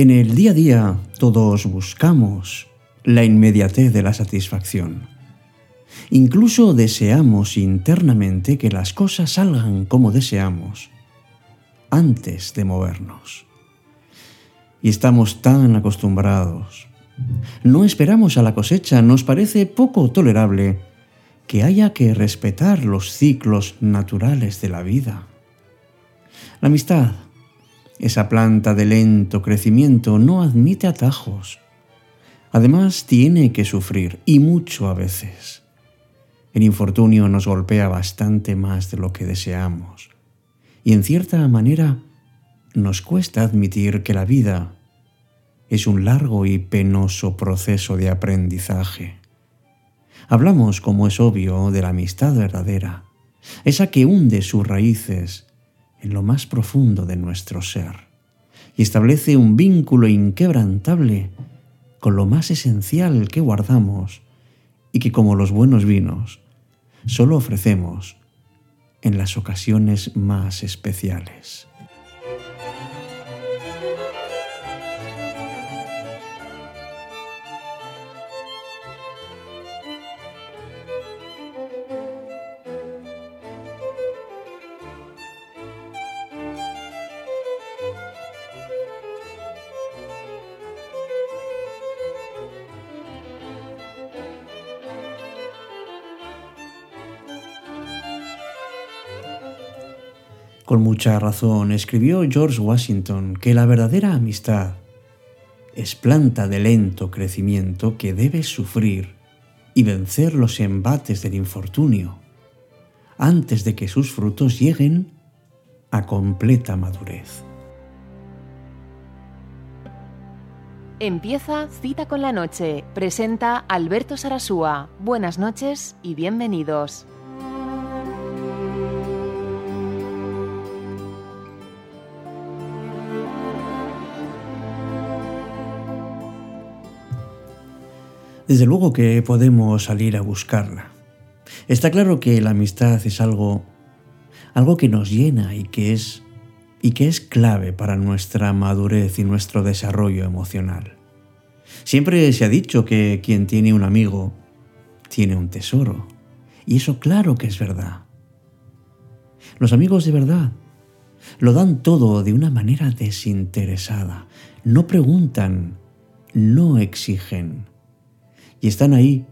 En el día a día todos buscamos la inmediatez de la satisfacción. Incluso deseamos internamente que las cosas salgan como deseamos antes de movernos. Y estamos tan acostumbrados. No esperamos a la cosecha, nos parece poco tolerable que haya que respetar los ciclos naturales de la vida. La amistad, esa planta de lento crecimiento, no admite atajos. Además, tiene que sufrir, y mucho a veces. El infortunio nos golpea bastante más de lo que deseamos y en cierta manera nos cuesta admitir que la vida es un largo y penoso proceso de aprendizaje. Hablamos, como es obvio, de la amistad verdadera, esa que hunde sus raíces en lo más profundo de nuestro ser y establece un vínculo inquebrantable con lo más esencial que guardamos y que como los buenos vinos solo ofrecemos en las ocasiones más especiales. Con mucha razón escribió George Washington que la verdadera amistad es planta de lento crecimiento que debe sufrir y vencer los embates del infortunio antes de que sus frutos lleguen a completa madurez. Empieza Cita con la Noche. Presenta Alberto Sarasúa. Buenas noches y bienvenidos. Desde luego que podemos salir a buscarla. Está claro que la amistad es algo algo que nos llena y que es y que es clave para nuestra madurez y nuestro desarrollo emocional. Siempre se ha dicho que quien tiene un amigo tiene un tesoro, y eso claro que es verdad. Los amigos de verdad lo dan todo de una manera desinteresada, no preguntan, no exigen, y están ahí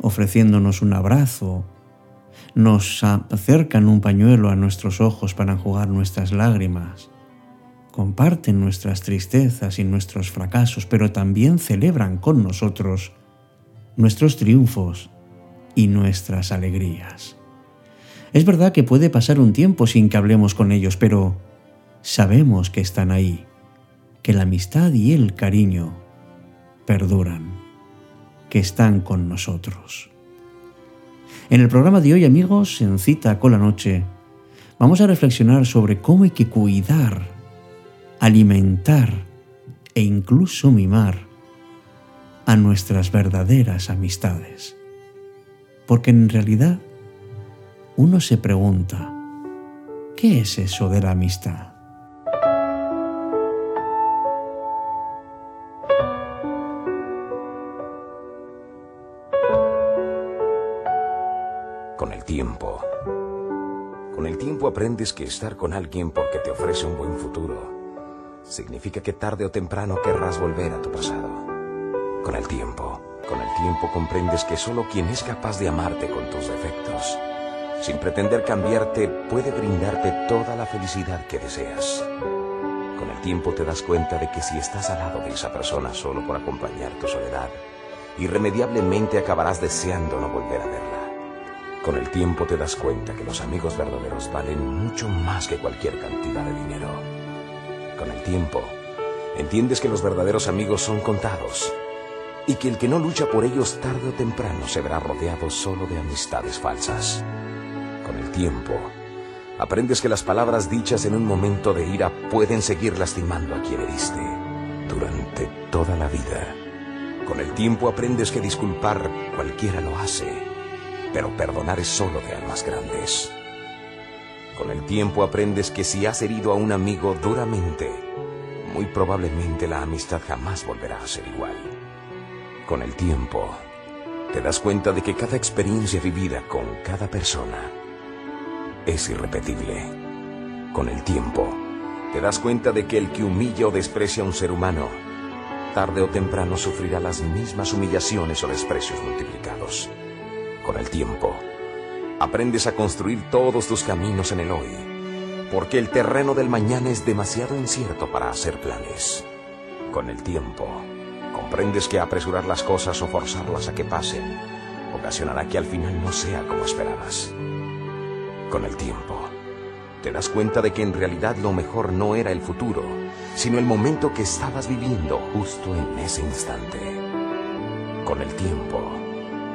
ofreciéndonos un abrazo, nos acercan un pañuelo a nuestros ojos para enjugar nuestras lágrimas, comparten nuestras tristezas y nuestros fracasos, pero también celebran con nosotros nuestros triunfos y nuestras alegrías. Es verdad que puede pasar un tiempo sin que hablemos con ellos, pero sabemos que están ahí, que la amistad y el cariño perduran que están con nosotros. En el programa de hoy, amigos, en cita con la noche, vamos a reflexionar sobre cómo hay que cuidar, alimentar e incluso mimar a nuestras verdaderas amistades. Porque en realidad uno se pregunta, ¿qué es eso de la amistad? Con el tiempo aprendes que estar con alguien porque te ofrece un buen futuro significa que tarde o temprano querrás volver a tu pasado. Con el tiempo, con el tiempo comprendes que solo quien es capaz de amarte con tus defectos, sin pretender cambiarte, puede brindarte toda la felicidad que deseas. Con el tiempo te das cuenta de que si estás al lado de esa persona solo por acompañar tu soledad, irremediablemente acabarás deseando no volver a verla. Con el tiempo te das cuenta que los amigos verdaderos valen mucho más que cualquier cantidad de dinero. Con el tiempo, entiendes que los verdaderos amigos son contados y que el que no lucha por ellos tarde o temprano se verá rodeado solo de amistades falsas. Con el tiempo, aprendes que las palabras dichas en un momento de ira pueden seguir lastimando a quien heriste durante toda la vida. Con el tiempo aprendes que disculpar cualquiera lo hace pero perdonar es solo de almas grandes. Con el tiempo aprendes que si has herido a un amigo duramente, muy probablemente la amistad jamás volverá a ser igual. Con el tiempo, te das cuenta de que cada experiencia vivida con cada persona es irrepetible. Con el tiempo, te das cuenta de que el que humilla o desprecia a un ser humano, tarde o temprano sufrirá las mismas humillaciones o desprecios multiplicados. Con el tiempo, aprendes a construir todos tus caminos en el hoy, porque el terreno del mañana es demasiado incierto para hacer planes. Con el tiempo, comprendes que apresurar las cosas o forzarlas a que pasen ocasionará que al final no sea como esperabas. Con el tiempo, te das cuenta de que en realidad lo mejor no era el futuro, sino el momento que estabas viviendo justo en ese instante. Con el tiempo,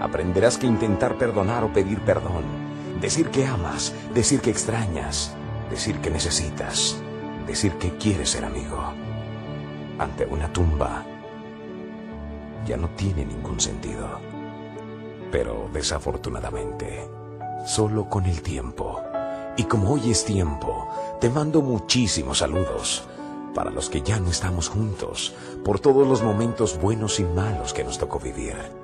aprenderás que intentar perdonar o pedir perdón, decir que amas, decir que extrañas, decir que necesitas, decir que quieres ser amigo, ante una tumba, ya no tiene ningún sentido. Pero desafortunadamente, solo con el tiempo, y como hoy es tiempo, te mando muchísimos saludos para los que ya no estamos juntos, por todos los momentos buenos y malos que nos tocó vivir.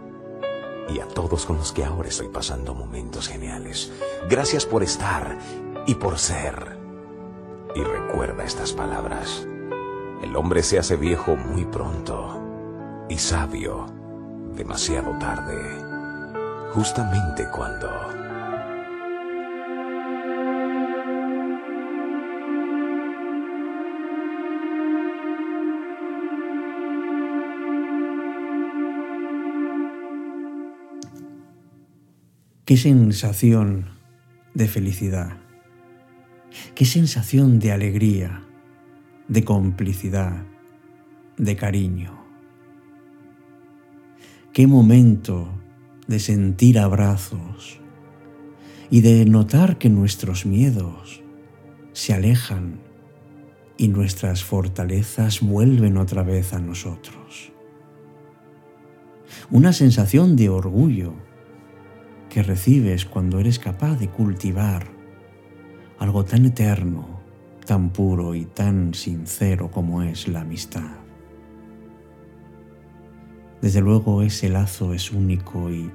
Y a todos con los que ahora estoy pasando momentos geniales. Gracias por estar y por ser. Y recuerda estas palabras. El hombre se hace viejo muy pronto y sabio demasiado tarde. Justamente cuando Qué sensación de felicidad, qué sensación de alegría, de complicidad, de cariño. Qué momento de sentir abrazos y de notar que nuestros miedos se alejan y nuestras fortalezas vuelven otra vez a nosotros. Una sensación de orgullo que recibes cuando eres capaz de cultivar algo tan eterno, tan puro y tan sincero como es la amistad. Desde luego ese lazo es único y,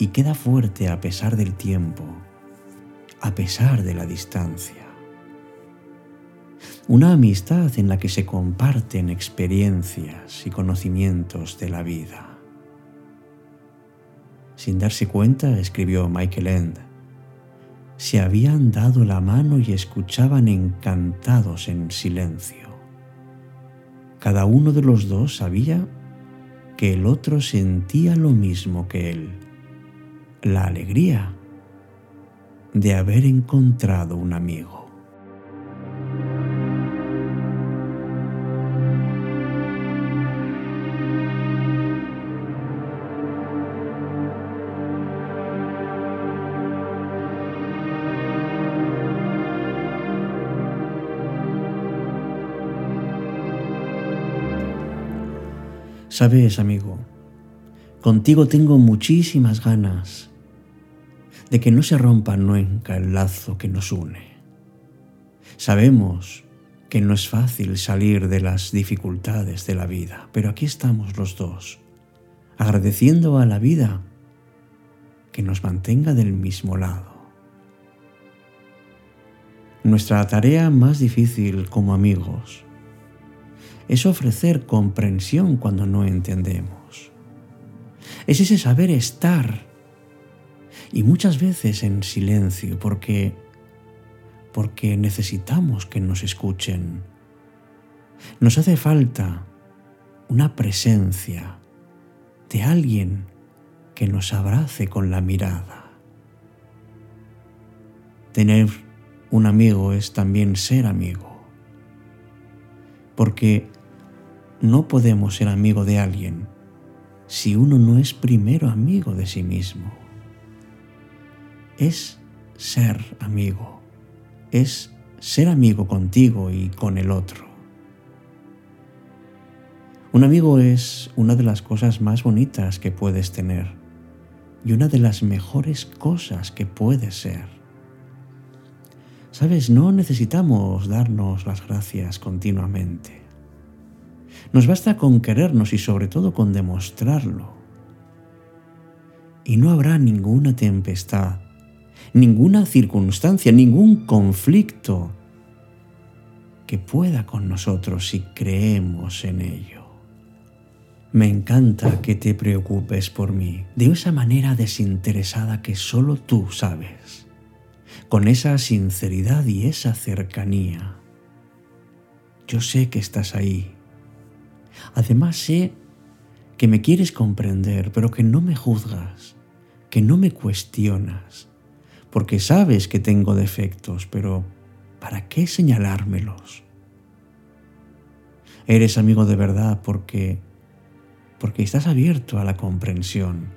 y queda fuerte a pesar del tiempo, a pesar de la distancia. Una amistad en la que se comparten experiencias y conocimientos de la vida. Sin darse cuenta, escribió Michael End, se habían dado la mano y escuchaban encantados en silencio. Cada uno de los dos sabía que el otro sentía lo mismo que él, la alegría de haber encontrado un amigo. Sabes, amigo, contigo tengo muchísimas ganas de que no se rompa nunca el lazo que nos une. Sabemos que no es fácil salir de las dificultades de la vida, pero aquí estamos los dos, agradeciendo a la vida que nos mantenga del mismo lado. Nuestra tarea más difícil como amigos es ofrecer comprensión cuando no entendemos. Es ese saber estar y muchas veces en silencio porque porque necesitamos que nos escuchen. Nos hace falta una presencia de alguien que nos abrace con la mirada. Tener un amigo es también ser amigo, porque no podemos ser amigo de alguien si uno no es primero amigo de sí mismo. Es ser amigo, es ser amigo contigo y con el otro. Un amigo es una de las cosas más bonitas que puedes tener y una de las mejores cosas que puedes ser. Sabes, no necesitamos darnos las gracias continuamente. Nos basta con querernos y sobre todo con demostrarlo. Y no habrá ninguna tempestad, ninguna circunstancia, ningún conflicto que pueda con nosotros si creemos en ello. Me encanta que te preocupes por mí de esa manera desinteresada que solo tú sabes, con esa sinceridad y esa cercanía. Yo sé que estás ahí. Además sé que me quieres comprender, pero que no me juzgas, que no me cuestionas, porque sabes que tengo defectos, pero ¿para qué señalármelos? Eres amigo de verdad porque porque estás abierto a la comprensión.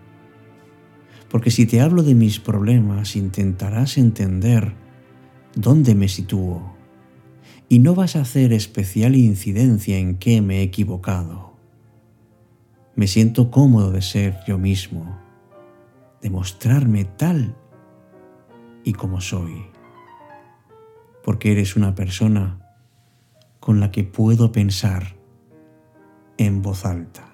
Porque si te hablo de mis problemas, intentarás entender dónde me sitúo y no vas a hacer especial incidencia en qué me he equivocado. Me siento cómodo de ser yo mismo, de mostrarme tal y como soy, porque eres una persona con la que puedo pensar en voz alta.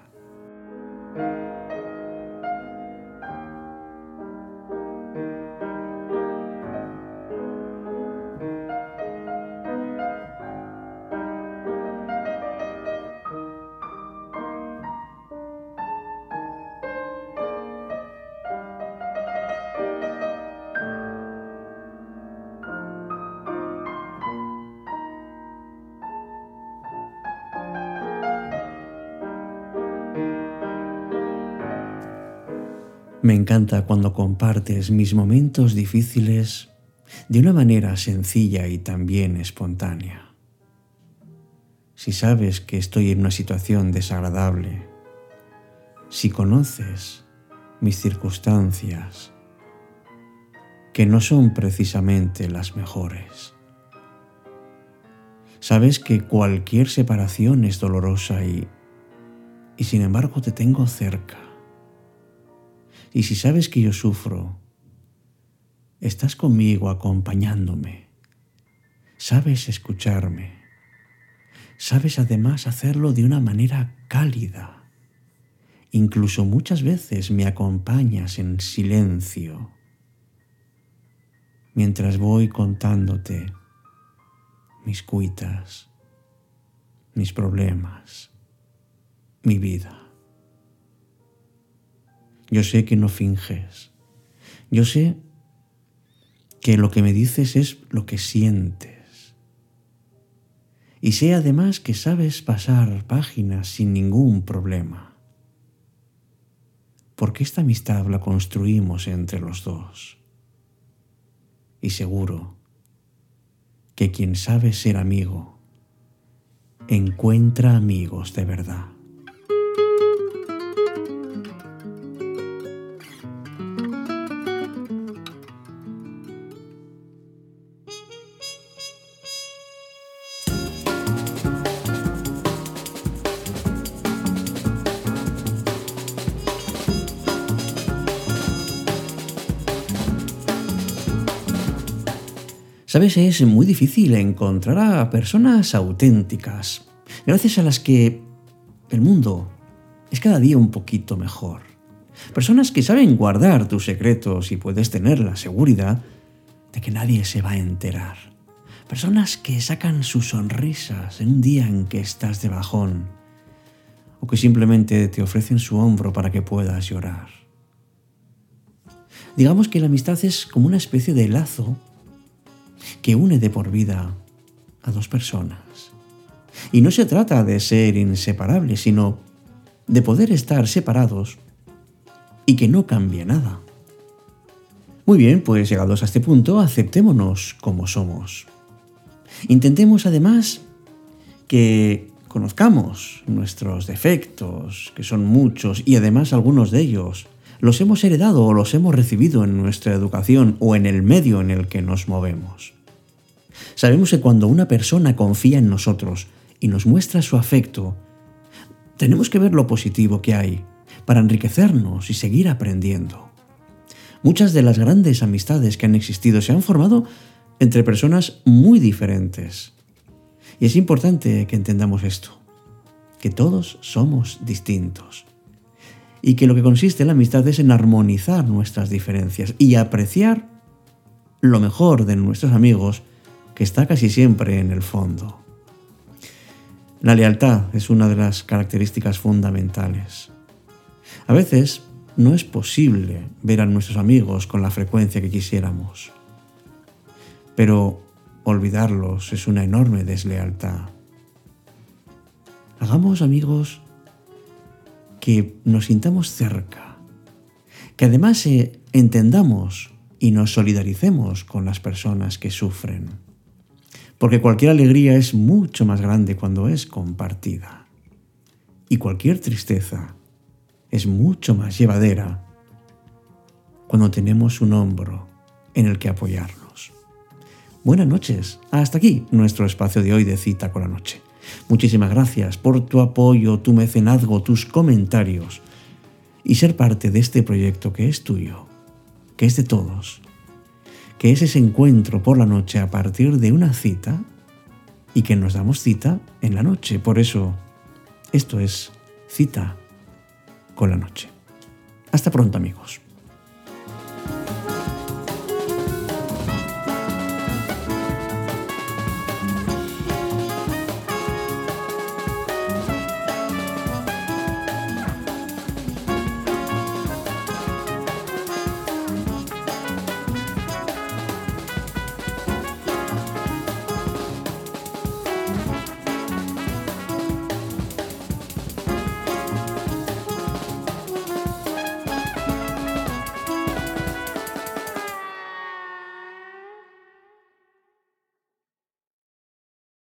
Me encanta cuando compartes mis momentos difíciles de una manera sencilla y también espontánea. Si sabes que estoy en una situación desagradable, si conoces mis circunstancias, que no son precisamente las mejores. Sabes que cualquier separación es dolorosa y, y sin embargo te tengo cerca y si sabes que yo sufro, estás conmigo acompañándome. Sabes escucharme. Sabes además hacerlo de una manera cálida. Incluso muchas veces me acompañas en silencio mientras voy contándote mis cuitas, mis problemas, mi vida. Yo sé que no finges. Yo sé que lo que me dices es lo que sientes. Y sé además que sabes pasar páginas sin ningún problema. Porque esta amistad la construimos entre los dos. Y seguro que quien sabe ser amigo encuentra amigos de verdad. Es muy difícil encontrar a personas auténticas, gracias a las que el mundo es cada día un poquito mejor. Personas que saben guardar tus secretos y puedes tener la seguridad de que nadie se va a enterar. Personas que sacan sus sonrisas en un día en que estás de bajón o que simplemente te ofrecen su hombro para que puedas llorar. Digamos que la amistad es como una especie de lazo que une de por vida a dos personas. Y no se trata de ser inseparables, sino de poder estar separados y que no cambie nada. Muy bien, pues llegados a este punto, aceptémonos como somos. Intentemos además que conozcamos nuestros defectos, que son muchos, y además algunos de ellos los hemos heredado o los hemos recibido en nuestra educación o en el medio en el que nos movemos. Sabemos que cuando una persona confía en nosotros y nos muestra su afecto, tenemos que ver lo positivo que hay para enriquecernos y seguir aprendiendo. Muchas de las grandes amistades que han existido se han formado entre personas muy diferentes. Y es importante que entendamos esto, que todos somos distintos. Y que lo que consiste en la amistad es en armonizar nuestras diferencias y apreciar lo mejor de nuestros amigos que está casi siempre en el fondo. La lealtad es una de las características fundamentales. A veces no es posible ver a nuestros amigos con la frecuencia que quisiéramos. Pero olvidarlos es una enorme deslealtad. Hagamos amigos que nos sintamos cerca, que además eh, entendamos y nos solidaricemos con las personas que sufren. Porque cualquier alegría es mucho más grande cuando es compartida. Y cualquier tristeza es mucho más llevadera cuando tenemos un hombro en el que apoyarnos. Buenas noches. Hasta aquí nuestro espacio de hoy de cita con la noche. Muchísimas gracias por tu apoyo, tu mecenazgo, tus comentarios y ser parte de este proyecto que es tuyo, que es de todos, que es ese encuentro por la noche a partir de una cita y que nos damos cita en la noche. Por eso, esto es cita con la noche. Hasta pronto amigos.